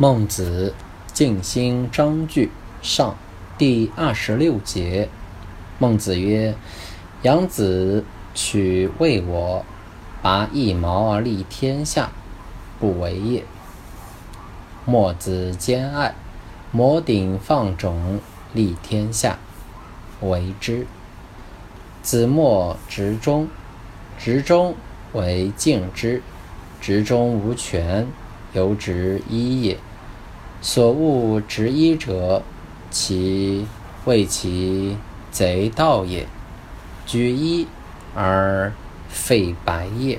孟子尽心章句上第二十六节。孟子曰：“养子取为我，拔一毛而利天下，不为也。墨子兼爱，摩顶放踵，利天下，为之。子墨执中，执中为敬之，执中无权，由执一也。所恶执一者，其谓其贼道也。举一而废百也。”